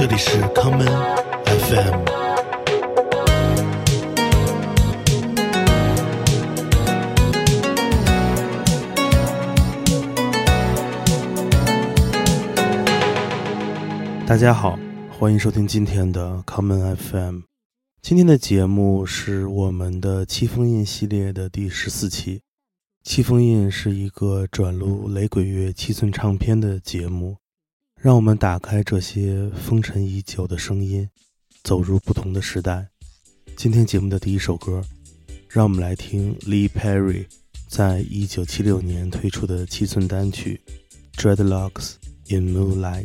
这里是 common FM。大家好，欢迎收听今天的 common FM。今天的节目是我们的七封印系列的第十四期。七封印是一个转录雷鬼乐七寸唱片的节目，让我们打开这些封尘已久的声音，走入不同的时代。今天节目的第一首歌，让我们来听 Lee Perry 在一九七六年推出的七寸单曲《Dreadlocks in Moonlight》。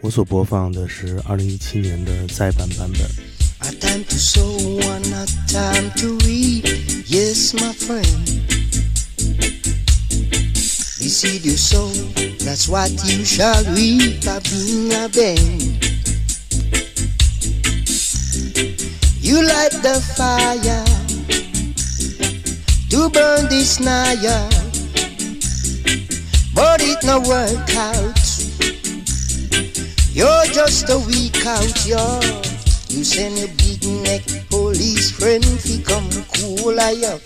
我所播放的是二零一七年的再版版本。A time to sow and a time to reap. Yes, my friend. The seed you sow, that's what you shall reap by being a band. You light the fire to burn this naya, but it no work out. You're just a weak out, yo. You send your big neck police friend fi come cool I up,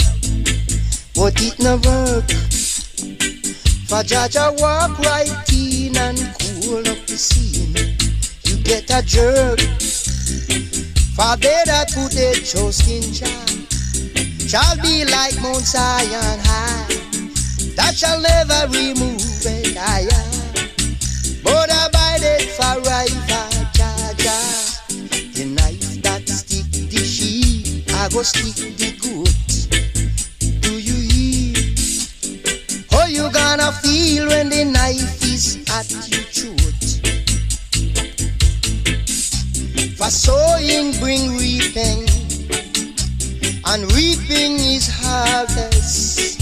but it no work. For Jaja walk right in and cool up the scene. You get a jerk. For that put their trust in Jah shall be like Mount Zion high. That shall never remove it higher. But abided forever, Jaja. The knife that stick the sheep, I go stick the feel when the knife is at your throat? For sowing bring reaping, and reaping is harvest.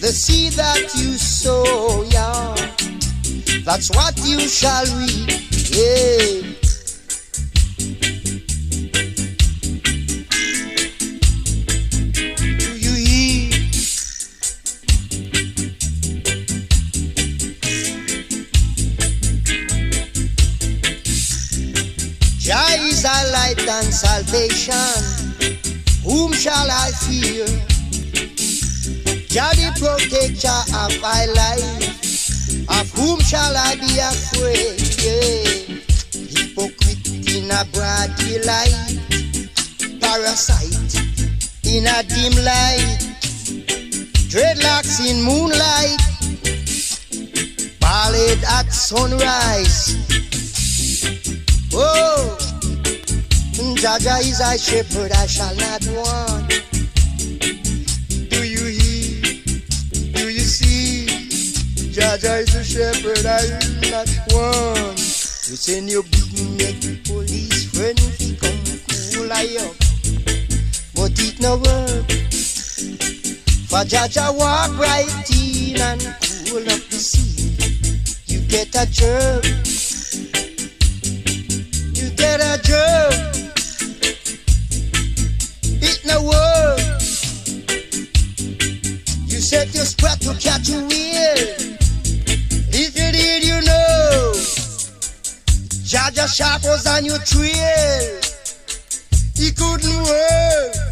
The seed that you sow, yeah, that's what you shall reap. Yeah. Salvation. Whom shall I fear? Jah the protector of my life. Of whom shall I be afraid? Yeah. Hypocrite in a broad daylight. Parasite in a dim light. Dreadlocks in moonlight. Ballad at sunrise. Oh, Jaja is a shepherd, I shall not want. Do you hear? Do you see? Jaja is a shepherd, I will not want. You send your big neck police friend to come cool I up, but it no work. For Jaja walk right in and cool up the sea. You get a jerk. You get a jerk. No work. You set your spot to catch a wheel. If you did, you know. Jaja Sharp was on your trail. He couldn't work.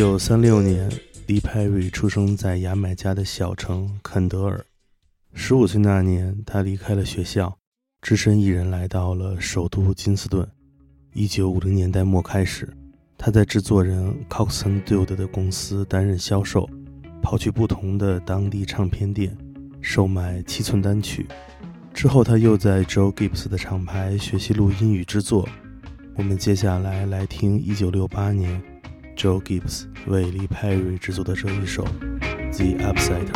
九三六年，黎派瑞出生在牙买加的小城肯德尔。十五岁那年，他离开了学校，只身一人来到了首都金斯顿。一九五零年代末开始，他在制作人 Coxon Dude 的公司担任销售，跑去不同的当地唱片店售卖七寸单曲。之后，他又在 Joe Gibbs 的厂牌学习录音与制作。我们接下来来听1968年 Joe Gibbs 为黎派瑞制作的这一首《The Upsider》。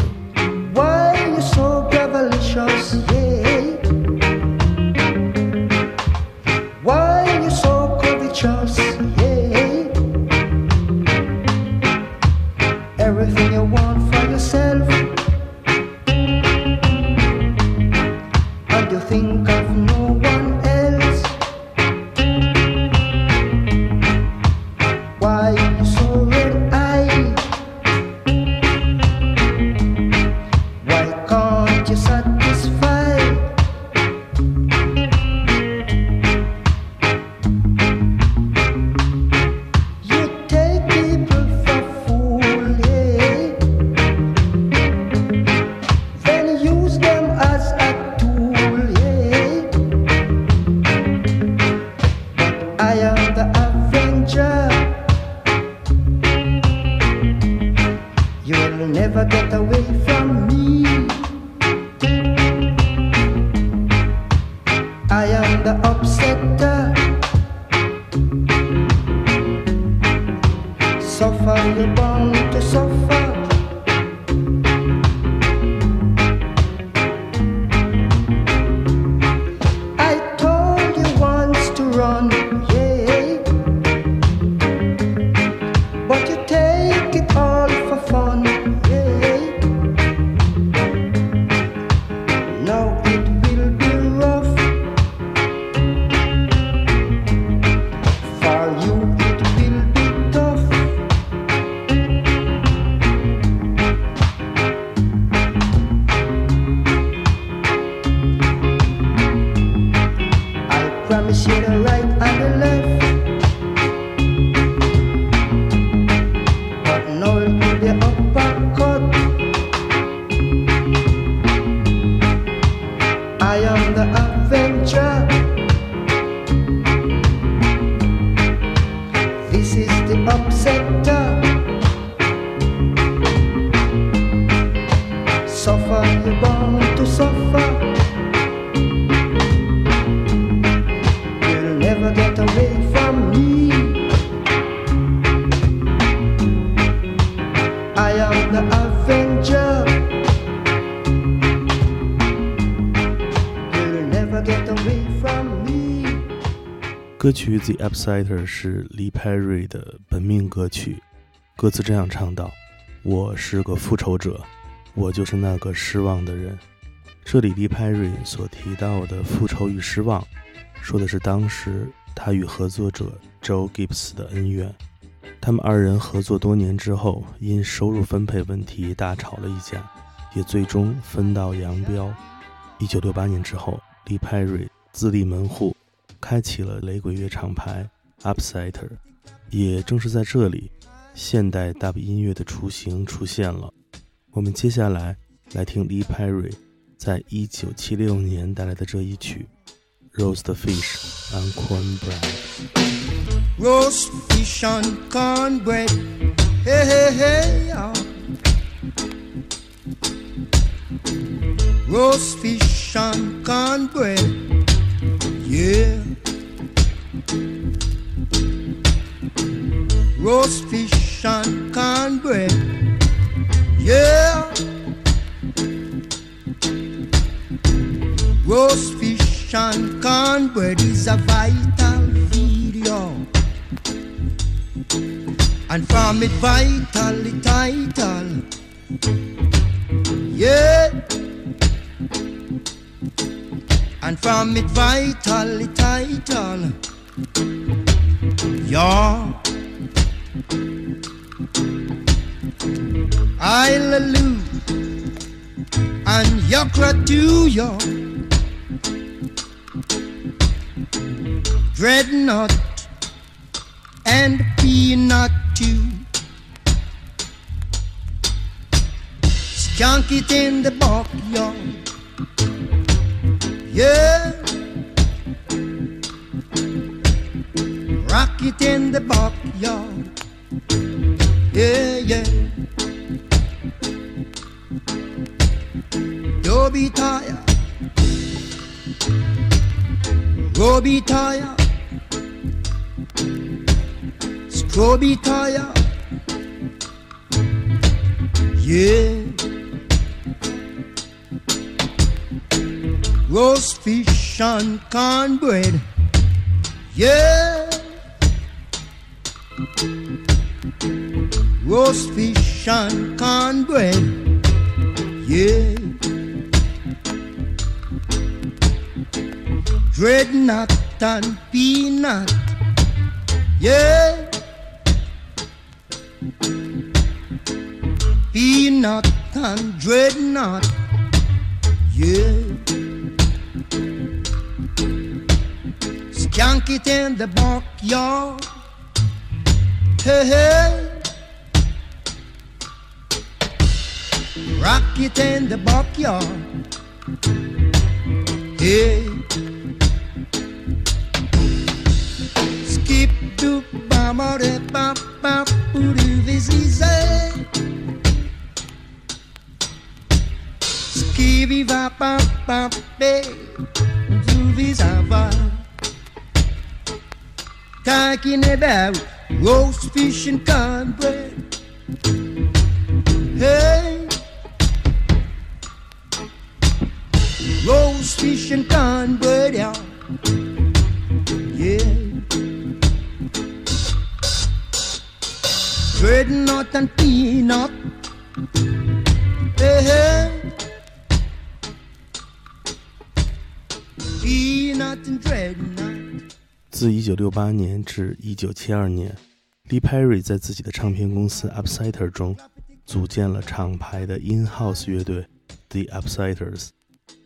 曲《The Upsetter》是黎派瑞的本命歌曲，歌词这样唱道：“我是个复仇者，我就是那个失望的人。”这里黎派瑞所提到的复仇与失望，说的是当时他与合作者 Joe Gibbs 的恩怨。他们二人合作多年之后，因收入分配问题大吵了一架，也最终分道扬镳。一九六八年之后，黎派瑞自立门户，开启了雷鬼乐厂牌 Upsetter。也正是在这里，现代 Dub 音乐的雏形出现了。我们接下来来听 Lee Perry 在一九七六年带来的这一曲《Roast Fish and Cornbread》。roast fish on cornbread. Hey, hey, hey, ah. Roast fish on cornbread. Yeah. Roast fish on cornbread. Yeah. Roast fish on cornbread is a vital video. And from it vital, it title. Yeah. And from it vital, it title. Yeah. Hallelujah. And yakra to you. Dreadnought and peanut too. Skunk it in the backyard. Yeah. Rock it in the backyard. Yeah, yeah. Don't be tired. Go be tire. Yeah. Roast fish and cornbread. Yeah. Roast fish and cornbread. Yeah. Dreadnought and peanut. Yeah. Peanut and dreadnought. Yeah. Skunk it in the backyard. Hey, hey. Rock it in the backyard. Hey. Ba ba de ba ba boo doo this easy. Kiwi va pa pa be, Zuvi sava. Talking about roast fish and cornbread. Hey, roast fish and cornbread, yeah, yeah. Dreadnought and peanut. Hey, hey. Peanut and dreadnought. 自1968年至1972年，Lee Perry 在自己的唱片公司 Upsider 中组建了厂牌的 In-house 乐队 The Upsiders。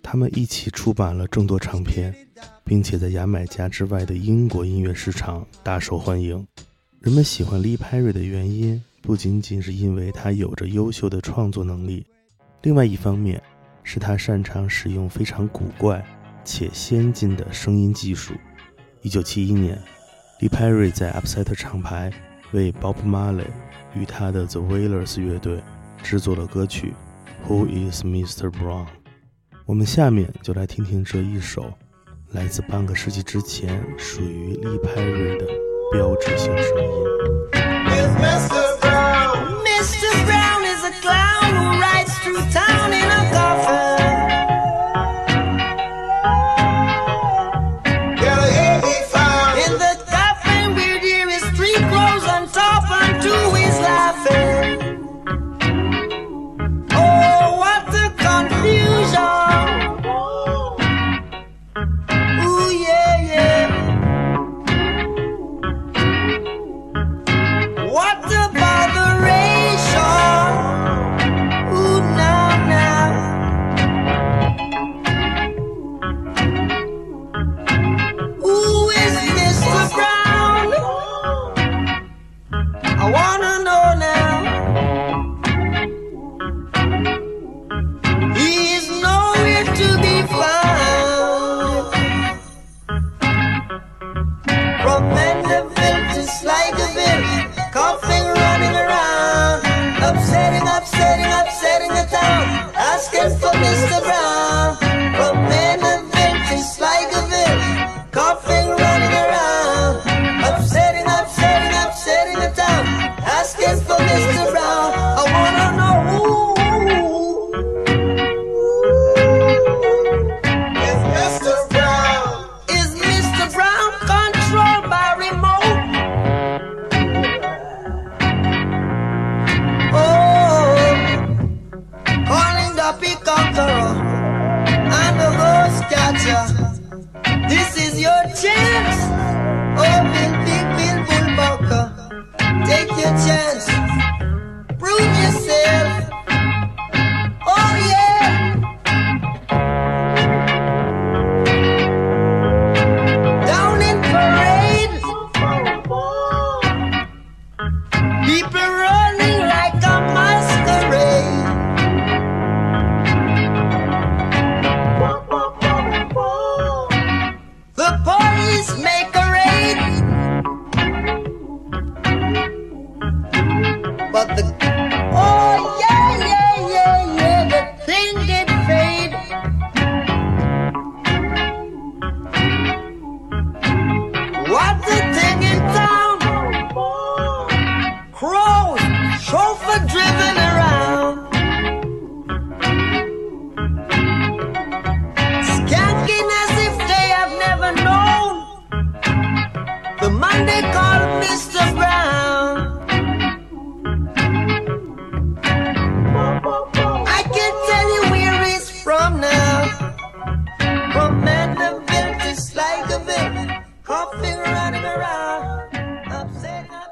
他们一起出版了众多唱片，并且在牙买加之外的英国音乐市场大受欢迎。人们喜欢 Lee Perry 的原因，不仅仅是因为他有着优秀的创作能力，另外一方面是他擅长使用非常古怪且先进的声音技术。1971年，Lee Perry 在 Upset 厂牌为 Bob Marley 与他的 The Wailers 乐队制作了歌曲《Who Is Mr. Brown》。我们下面就来听听这一首来自半个世纪之前属于 Lee Perry 的标志性声音。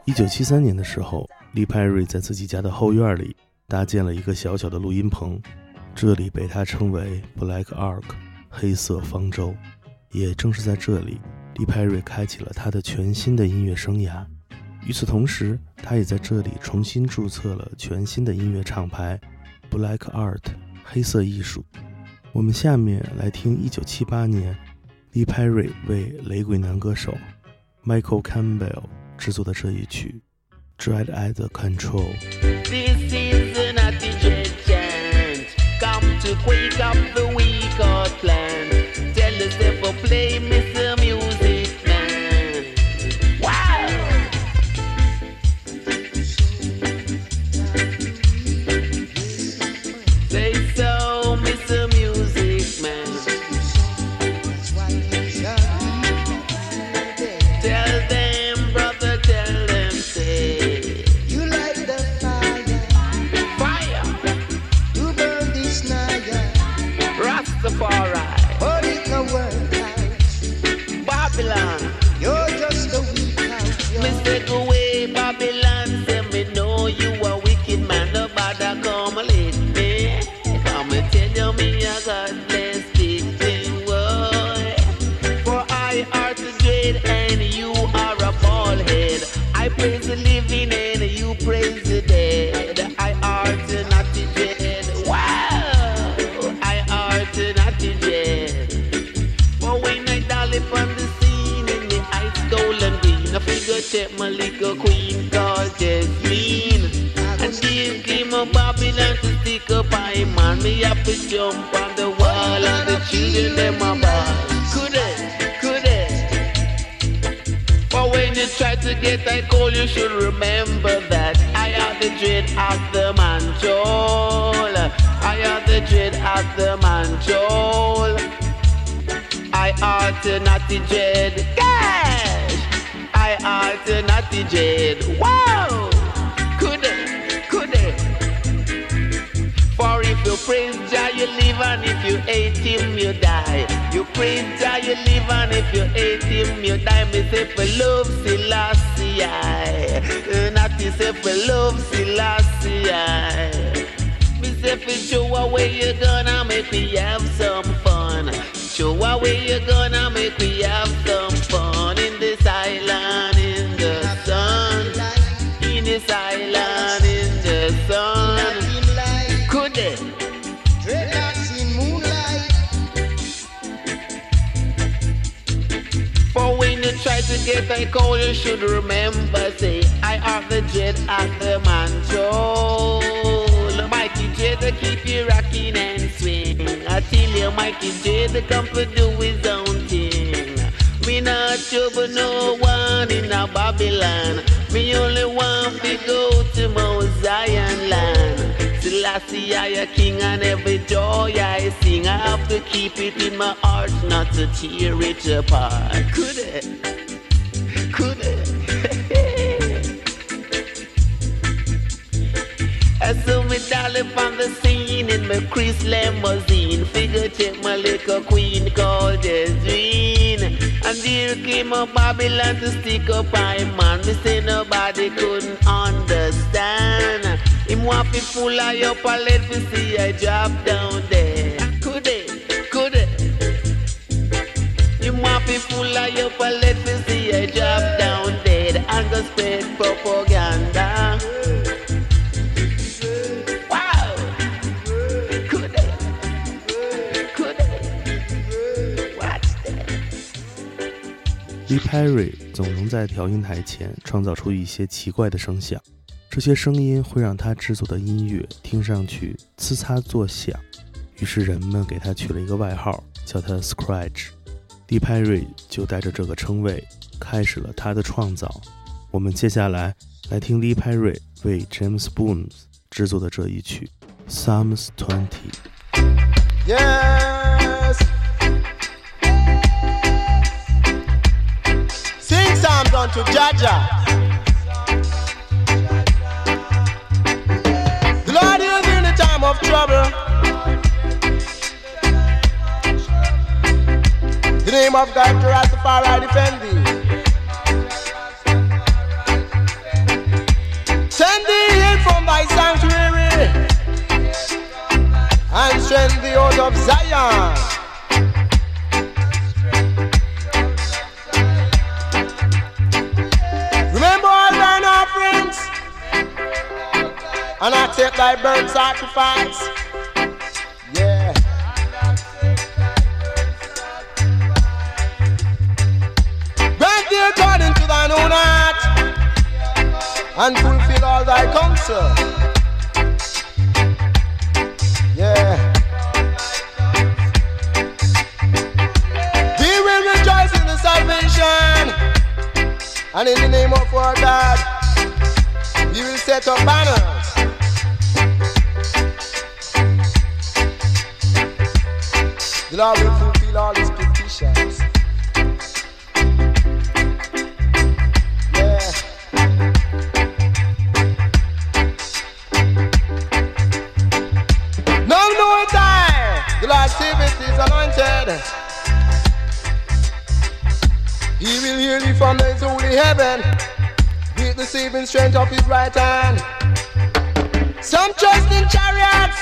一九七三年的时候，利派瑞在自己家的后院里搭建了一个小小的录音棚，这里被他称为 Black Ark 黑色方舟。也正是在这里，利派瑞开启了他的全新的音乐生涯。与此同时，他也在这里重新注册了全新的音乐厂牌 Black Art 黑色艺术。我们下面来听1978年利派瑞为雷鬼男歌手 Michael Campbell 制作的这一曲《Dread at the Control》。 This is an attitude chant. Come to wake up the weak heart plan. Tell yourself to play me Am the dread of the manjol. I alternate dread. Gosh! I alternate dread. Wow! Could it? Could it? For if you praise Jah, you live, and if you hate Him, you die. You praise Jah, you live, and if you hate Him, you die. Me say for love Selassie, I. Uh, not to say for love Selassie. I. Say for show away you gonna make me have some fun. Show away you gonna make me have some fun in this island in the sun. In this island in the sun. Could it? dreadlocks in moonlight. For when you try to get that call, you should remember, say, I are the jet at the mantle. To keep you rocking and swing. I tell you, Mikey J come to do his own thing. Me not trouble no one in a Babylon. Me only want to go to Mount Zion land. Selassie, I a king and every joy I sing. I have to keep it in my heart, not to tear it apart. Could it? I saw me dolly on the scene in my Chris limousine. Figure check my little queen called Jasmine. And here came a Babylon to stick up my man. Me say nobody couldn't understand. Him want to full of your palette to see I drop down there. Could it? Could it? Him want to full of your palette to see I drop down dead and go spread propaganda. Perry 总能在调音台前创造出一些奇怪的声响，这些声音会让他制作的音乐听上去呲嚓作响，于是人们给他取了一个外号，叫他 Scratch。Lee Perry 就带着这个称谓开始了他的创造。我们接下来来听 Lee Perry 为 James Boone 制作的这一曲 Psalms Twenty。Unto Jaja. The Lord is in the time of trouble. The name of God to Rastafari defend thee. Send thee in from thy sanctuary and strength the out of Zion. and I take thy burnt sacrifice. Yeah. Grant thee according to thine own heart, and fulfill all thy counsel. And in the name of our God, we will set up banners. Lord will fulfill all his petitions. Yeah. No, no time. The Lord saveth his anointed. He will heal thee from his holy heaven with the saving strength of his right hand. Some trust in chariots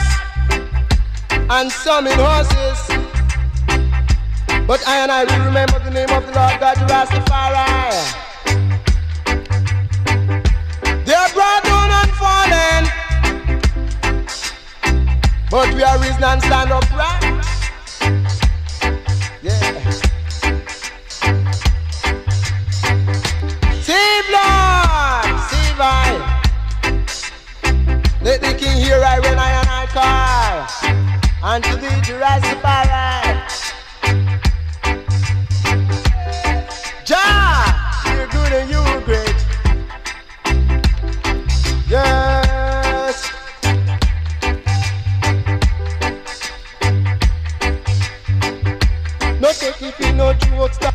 and some in horses. But I and I will remember the name of the Lord God, Rastafari. They are brought down and fallen. But we are risen and stand upright. Let the King hear I when I and I call. And to the Rastafari. Jah, no joke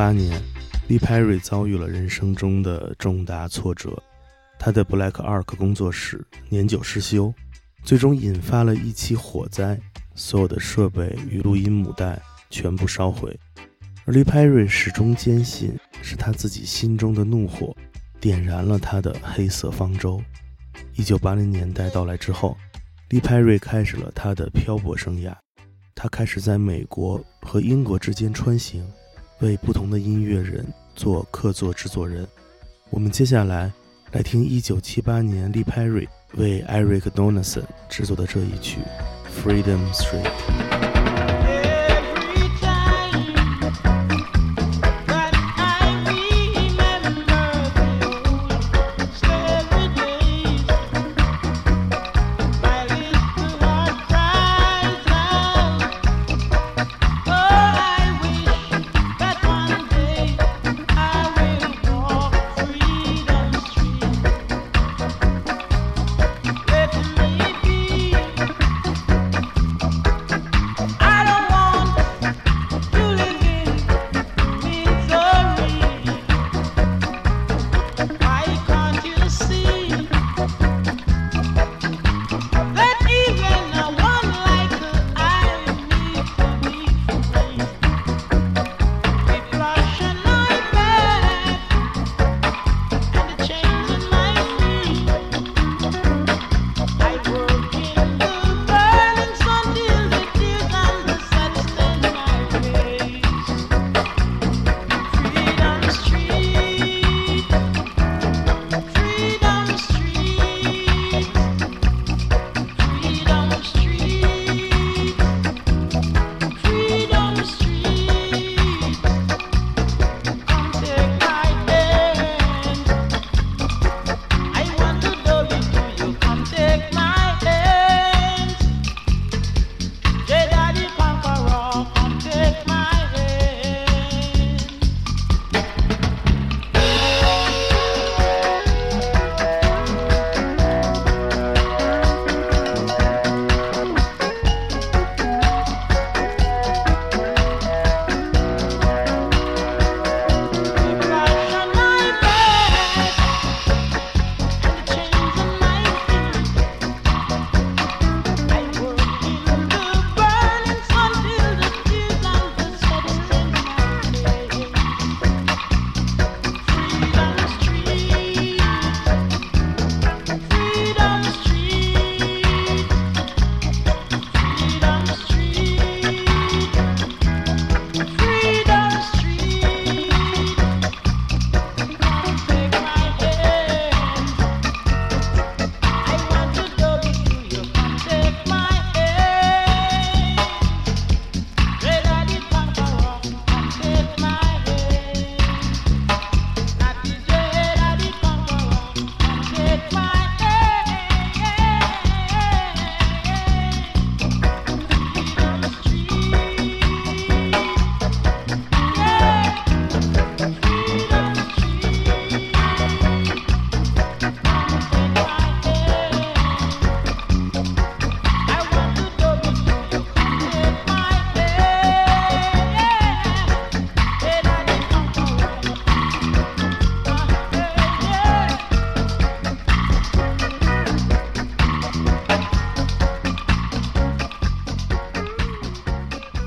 八年，利派瑞遭遇了人生中的重大挫折，他的 Black Ark 工作室年久失修，最终引发了一起火灾，所有的设备与录音母带全部烧毁。而利派瑞始终坚信，是他自己心中的怒火点燃了他的黑色方舟。一九八零年代到来之后，利派瑞开始了他的漂泊生涯，他开始在美国和英国之间穿行。为不同的音乐人做客座制作人。我们接下来来听1978年利派瑞为 Eric Donaldson 制作的这一曲《Freedom Street》。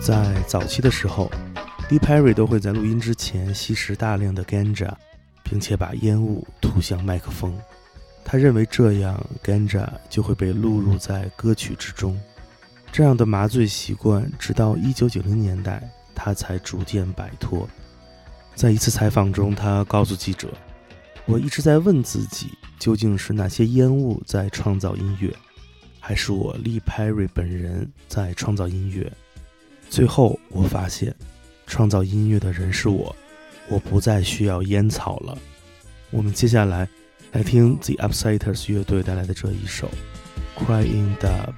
在早期的时候，Lee Perry 都会在录音之前吸食大量的 ganja，并且把烟雾吐向麦克风。他认为这样 ganja 就会被录入在歌曲之中。这样的麻醉习惯，直到1990年代，他才逐渐摆脱。在一次采访中，他告诉记者：“我一直在问自己，究竟是哪些烟雾在创造音乐，还是我利 Perry 本人在创造音乐？最后，我发现，创造音乐的人是我，我不再需要烟草了。”我们接下来来听 The Upsiders 乐队带来的这一首《Crying Dub》。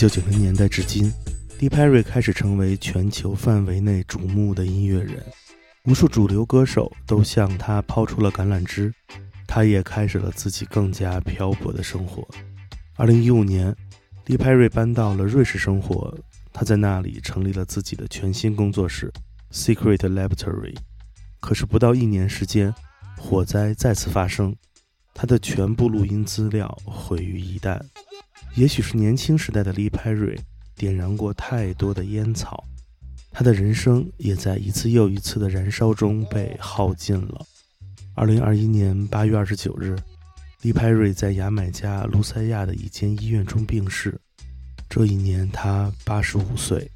九九零年代至今，Lee Perry 开始成为全球范围内瞩目的音乐人，无数主流歌手都向他抛出了橄榄枝，他也开始了自己更加漂泊的生活。二零一五年，Lee Perry 搬到了瑞士生活，他在那里成立了自己的全新工作室 Secret Laboratory。可是不到一年时间，火灾再次发生，他的全部录音资料毁于一旦。也许是年轻时代的 Lee Perry 点燃过太多的烟草，他的人生也在一次又一次的燃烧中被耗尽了。二零二一年八月二十九日利派瑞在牙买加卢塞亚的一间医院中病逝，这一年他八十五岁。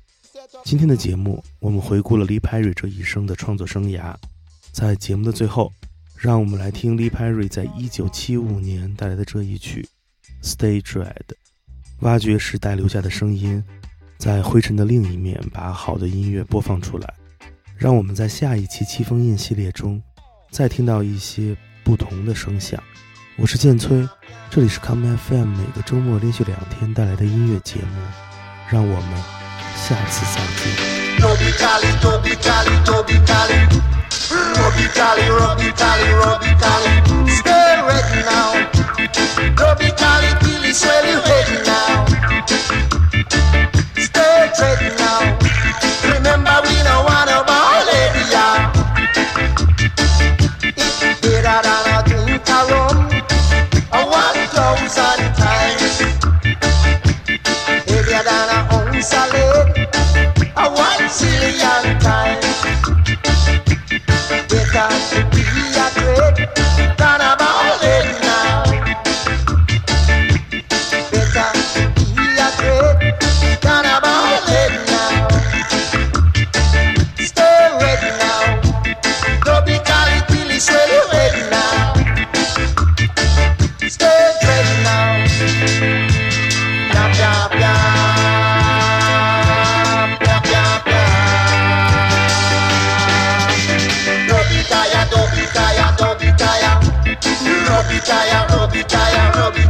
今天的节目，我们回顾了利派瑞这一生的创作生涯。在节目的最后，让我们来听利派瑞在一九七五年带来的这一曲《Stay Dread》，挖掘时代留下的声音，在灰尘的另一面把好的音乐播放出来。让我们在下一期七封印系列中，再听到一些不同的声响。我是建崔，这里是 Come FM 每个周末连续两天带来的音乐节目，让我们下次再见。Ready now. Now. Stay now. Bla, bla, bla. Bla, bla, bla. Robi taja, dobi taja, dobi taja. Robi taja, robi taja, robi